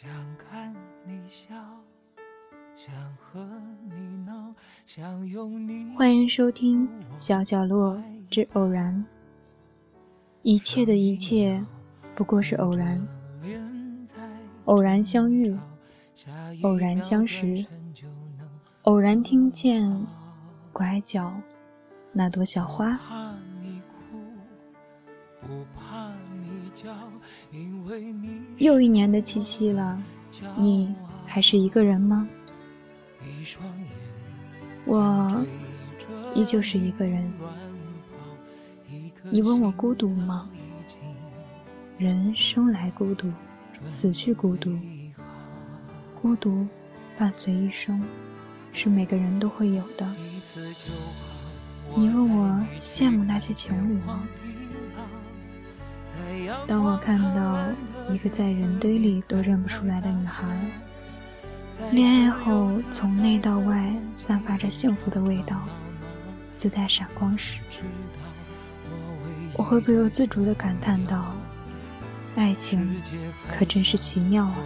想看你笑，想和你闹，想拥你。欢迎收听《小角落之偶然》，一切的一切不过是偶然，偶然相遇，偶然相识，偶然听见拐角那朵小花。又一年的七夕了，你还是一个人吗？我依旧是一个人。你问我孤独吗？人生来孤独，死去孤独。孤独伴随一生，是每个人都会有的。你问我羡慕那些情侣吗？当我看到一个在人堆里都认不出来的女孩，恋爱后从内到外散发着幸福的味道，自带闪光时，我会不由自主地感叹道：“爱情可真是奇妙啊！”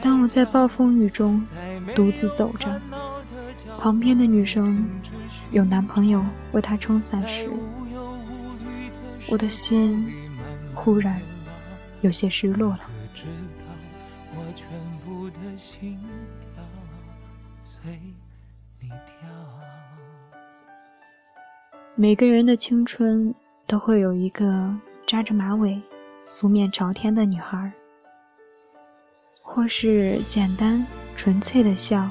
当我在暴风雨中独自走着，旁边的女生有男朋友为她撑伞时，我的心忽然有些失落了。每个人的青春都会有一个扎着马尾、素面朝天的女孩，或是简单纯粹的笑，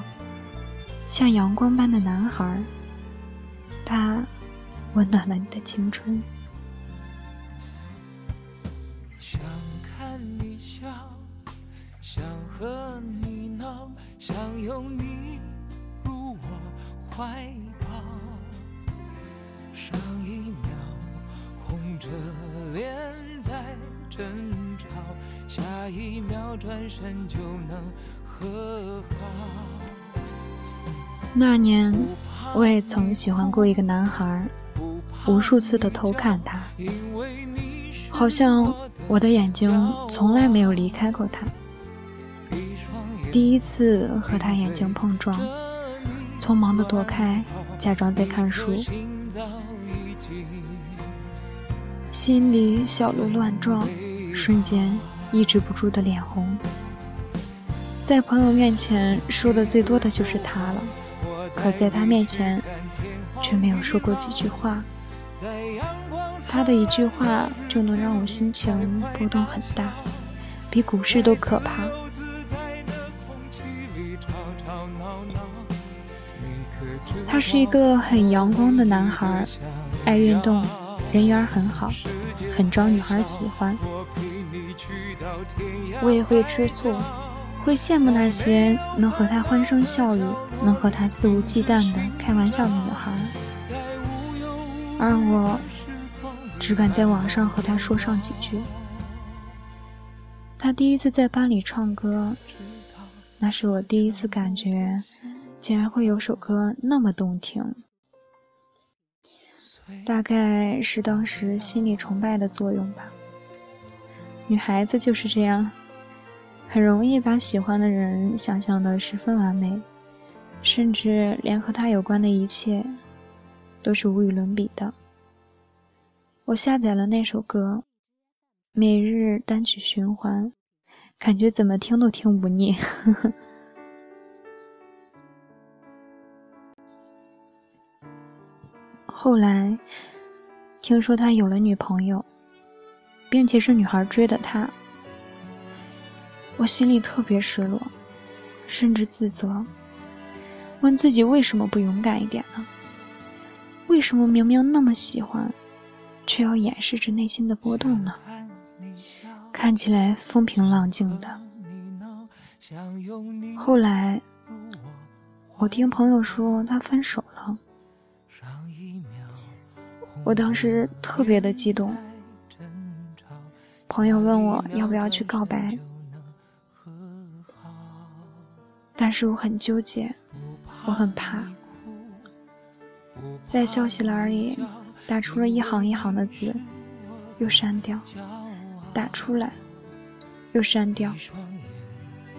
像阳光般的男孩。他温暖了你的青春。想和你闹，想拥你入我怀抱。上一秒红着脸在争吵，下一秒转身就能和好。那年，我也曾喜欢过一个男孩，无数次的偷看他，好像。我的眼睛从来没有离开过他。第一次和他眼睛碰撞，匆忙的躲开，假装在看书，心里小鹿乱撞，瞬间抑制不住的脸红。在朋友面前说的最多的就是他了，可在他面前却没有说过几句话。他的一句话就能让我心情波动很大，比股市都可怕。是一个很阳光的男孩，爱运动，人缘很好，很招女孩喜欢。我也会吃醋，会羡慕那些能和他欢声笑语、能和他肆无忌惮的开玩笑的女孩，而我。只敢在网上和他说上几句。他第一次在班里唱歌，那是我第一次感觉，竟然会有首歌那么动听。大概是当时心理崇拜的作用吧。女孩子就是这样，很容易把喜欢的人想象的十分完美，甚至连和他有关的一切，都是无与伦比的。我下载了那首歌，每日单曲循环，感觉怎么听都听不腻。呵 呵后来听说他有了女朋友，并且是女孩追的他，我心里特别失落，甚至自责，问自己为什么不勇敢一点呢？为什么明明那么喜欢？却要掩饰着内心的波动呢？看起来风平浪静的。后来，我听朋友说他分手，我当时特别的激动。朋友问我要不要去告白，但是我很纠结，我很怕，在消息栏里。打出了一行一行的字，又删掉，打出来，又删掉，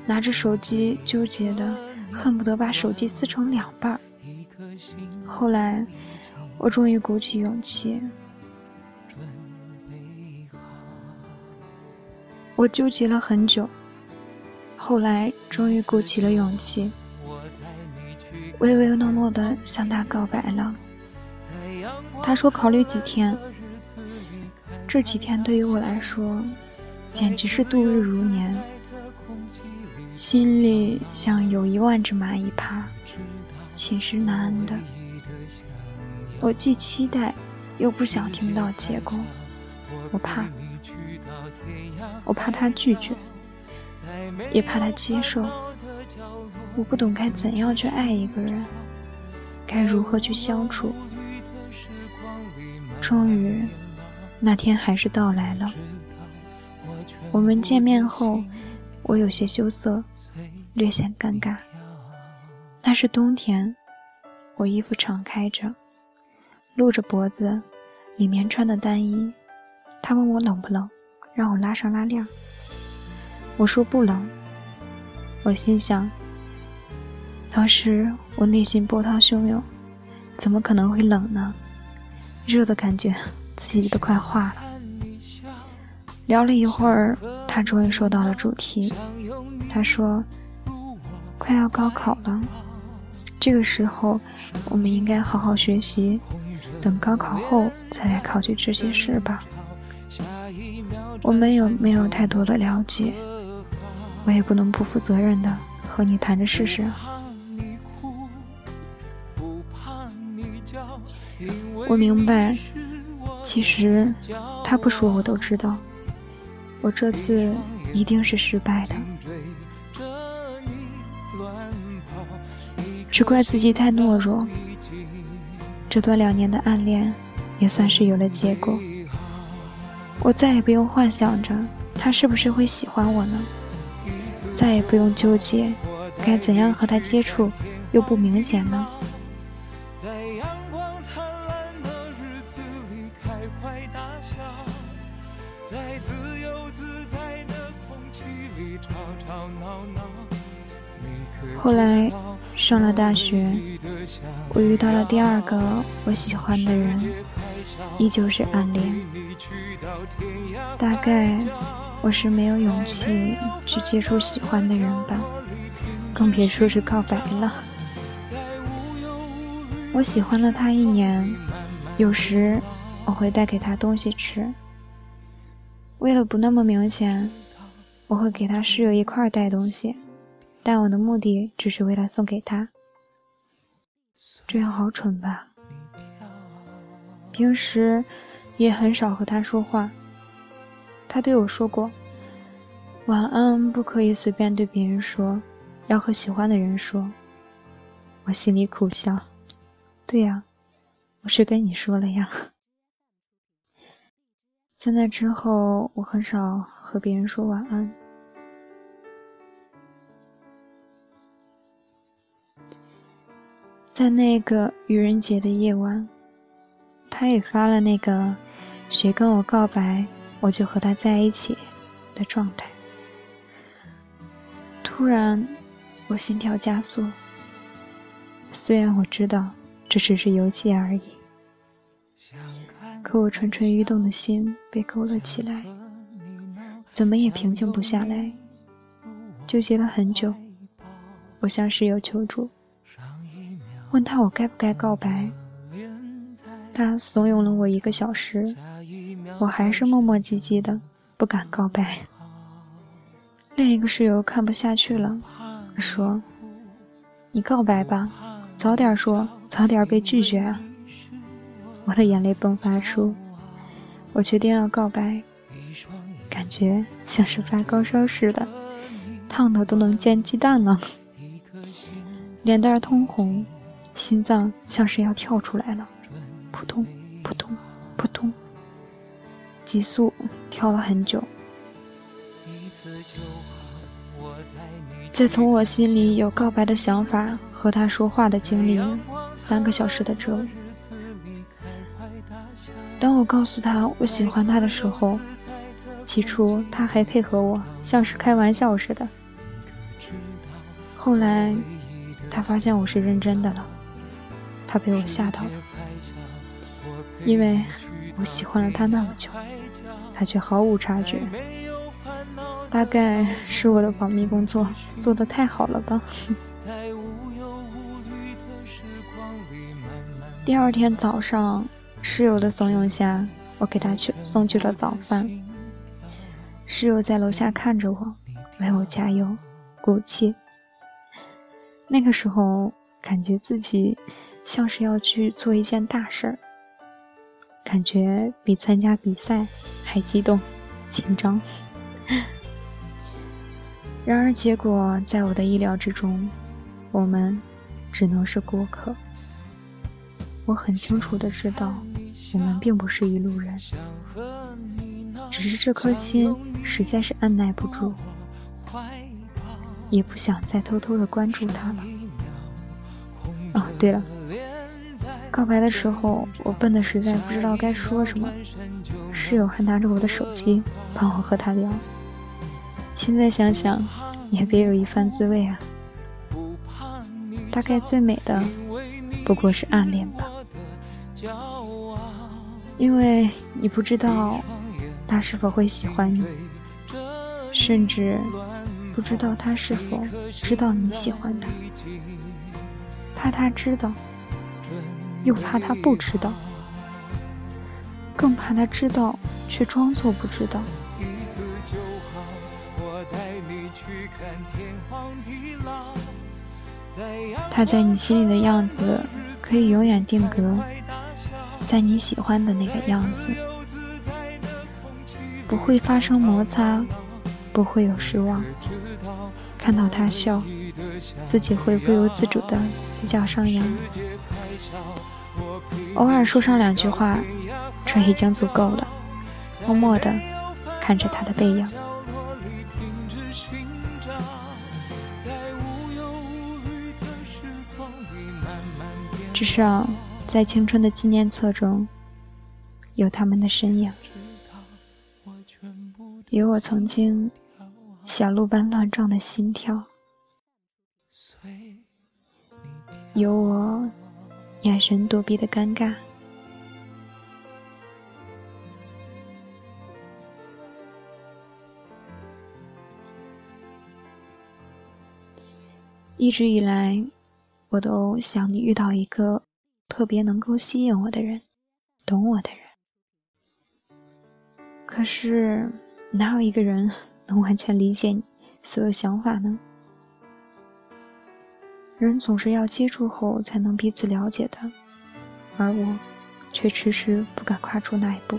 拿着手机纠结的恨不得把手机撕成两半。后来，我终于鼓起勇气。我纠结了很久，后来终于鼓起了勇气，唯唯诺诺的向他告白了。他说考虑几天，这几天对于我来说，简直是度日如年，心里像有一万只蚂蚁爬，寝食难安的。我既期待，又不想听到结果，我怕。我怕他拒绝，也怕他接受。我不懂该怎样去爱一个人，该如何去相处。终于，那天还是到来了。我们见面后，我有些羞涩，略显尴尬。那是冬天，我衣服敞开着，露着脖子，里面穿的单衣。他问我冷不冷。让我拉上拉链，我说不冷。我心想，当时我内心波涛汹涌，怎么可能会冷呢？热的感觉自己都快化了。聊了一会儿，他终于说到了主题。他说：“快要高考了，这个时候我们应该好好学习，等高考后再来考虑这些事吧。”我没有没有太多的了解，我也不能不负责任的和你谈着试试。我明白，其实他不说我都知道，我这次一定是失败的，只怪自己太懦弱。这段两年的暗恋，也算是有了结果。我再也不用幻想着他是不是会喜欢我呢，再也不用纠结该怎样和他接触又不明显呢。后来上了大学，我遇到了第二个我喜欢的人。依旧是暗恋，大概我是没有勇气去接触喜欢的人吧，更别说是告白了。我喜欢了他一年，有时我会带给他东西吃，为了不那么明显，我会给他室友一块带东西，但我的目的只是为了送给他，这样好蠢吧。平时也很少和他说话。他对我说过：“晚安不可以随便对别人说，要和喜欢的人说。”我心里苦笑。对呀，我是跟你说了呀。在那之后，我很少和别人说晚安。在那个愚人节的夜晚。他也发了那个“谁跟我告白，我就和他在一起”的状态。突然，我心跳加速。虽然我知道这只是游戏而已，可我蠢蠢欲动的心被勾了起来，怎么也平静不下来，纠结了很久。我向室友求助，问他我该不该告白。他怂恿了我一个小时，我还是磨磨唧唧的，不敢告白。另一个室友看不下去了，说：“你告白吧，早点说，早点被拒绝啊！”我的眼泪迸发出，我决定要告白，感觉像是发高烧似的，烫的都能煎鸡蛋了，脸蛋通红，心脏像是要跳出来了。扑通，扑通，扑通，急速跳了很久。再从我心里有告白的想法和他说话的经历，三个小时的折磨。当我告诉他我喜欢他的时候，起初他还配合我，像是开玩笑似的。后来他发现我是认真的了，他被我吓到了，因为我喜欢了他那么久，他却毫无察觉。大概是我的保密工作做得太好了吧。第二天早上，室友的怂恿下，我给他去送去了早饭。室友在楼下看着我，为我加油鼓气。那个时候，感觉自己像是要去做一件大事儿，感觉比参加比赛还激动、紧张。然而，结果在我的意料之中，我们只能是过客。我很清楚的知道，我们并不是一路人，只是这颗心实在是按耐不住，也不想再偷偷的关注他了。哦，对了，告白的时候我笨的实在不知道该说什么，室友还拿着我的手机帮我和他聊。现在想想，也别有一番滋味啊。大概最美的，不过是暗恋吧。因为你不知道他是否会喜欢你，甚至不知道他是否知道你喜欢他，怕他知道，又怕他不知道，更怕他知道却装作不知道。他在你心里的样子可以永远定格。在你喜欢的那个样子，不会发生摩擦，不会有失望。看到他笑，自己会不由自主的嘴角上扬。偶尔说上两句话，这已经足够了。默默的看着他的背影。至少。在青春的纪念册中，有他们的身影，有我曾经小鹿般乱撞的心跳，有我眼神躲避的尴尬。一直以来，我都想你遇到一个。特别能够吸引我的人，懂我的人。可是，哪有一个人能完全理解你所有想法呢？人总是要接触后才能彼此了解的，而我却迟迟不敢跨出那一步。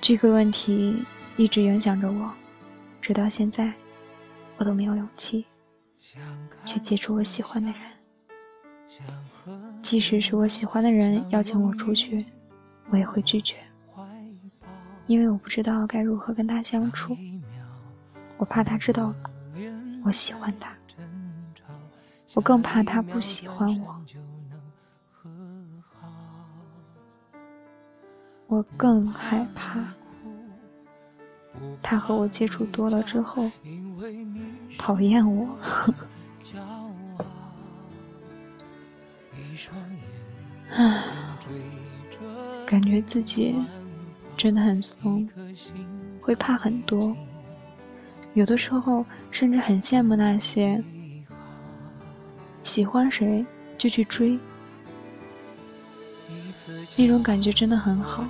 这个问题一直影响着我，直到现在，我都没有勇气。去接触我喜欢的人，即使是我喜欢的人邀请我出去，我也会拒绝，因为我不知道该如何跟他相处。我怕他知道我喜欢他，我更怕他不喜欢我，我更害怕他和我接触多了之后。讨厌我，唉，感觉自己真的很怂，会怕很多，有的时候甚至很羡慕那些喜欢谁就去追，那种感觉真的很好。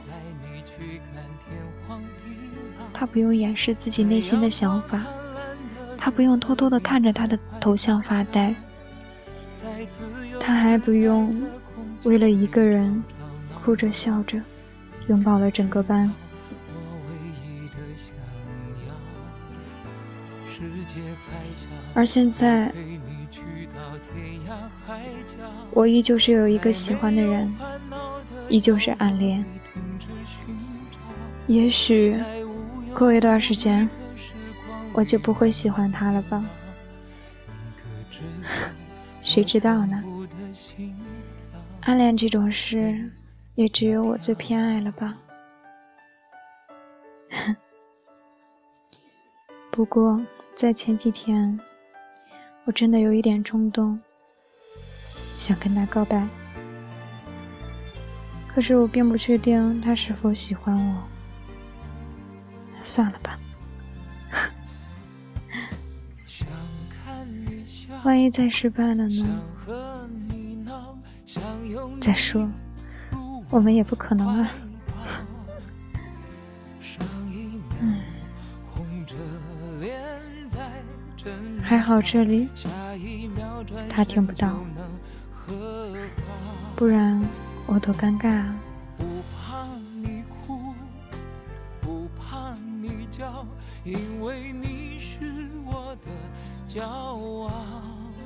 他不用掩饰自己内心的想法。他不用偷偷的看着他的头像发呆，他还不用为了一个人哭着笑着拥抱了整个班。而现在，我依旧是有一个喜欢的人，依旧是暗恋。也许过一段时间。我就不会喜欢他了吧？谁知道呢？暗恋这种事，也只有我最偏爱了吧。不过在前几天，我真的有一点冲动，想跟他告白。可是我并不确定他是否喜欢我。算了吧，万一再失败了呢？再说，我们也不可能啊。好这里他听不到，不然我多尴尬。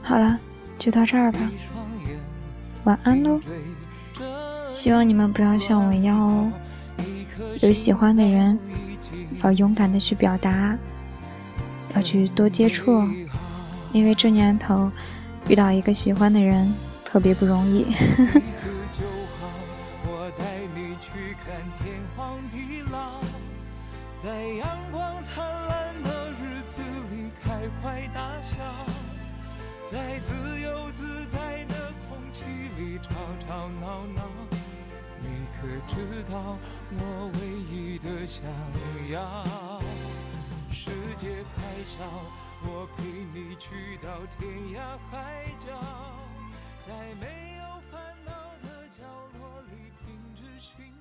好了，就到这儿吧，晚安喽。希望你们不要像我一样哦，有喜欢的人要勇敢的去表达，要去多接触，因为这年头遇到一个喜欢的人特别不容易。在阳光灿烂的日子里开怀大笑，在自由自在的空气里吵吵闹闹。你可知道我唯一的想要？世界还小，我陪你去到天涯海角，在没有烦恼的角落里停止寻找。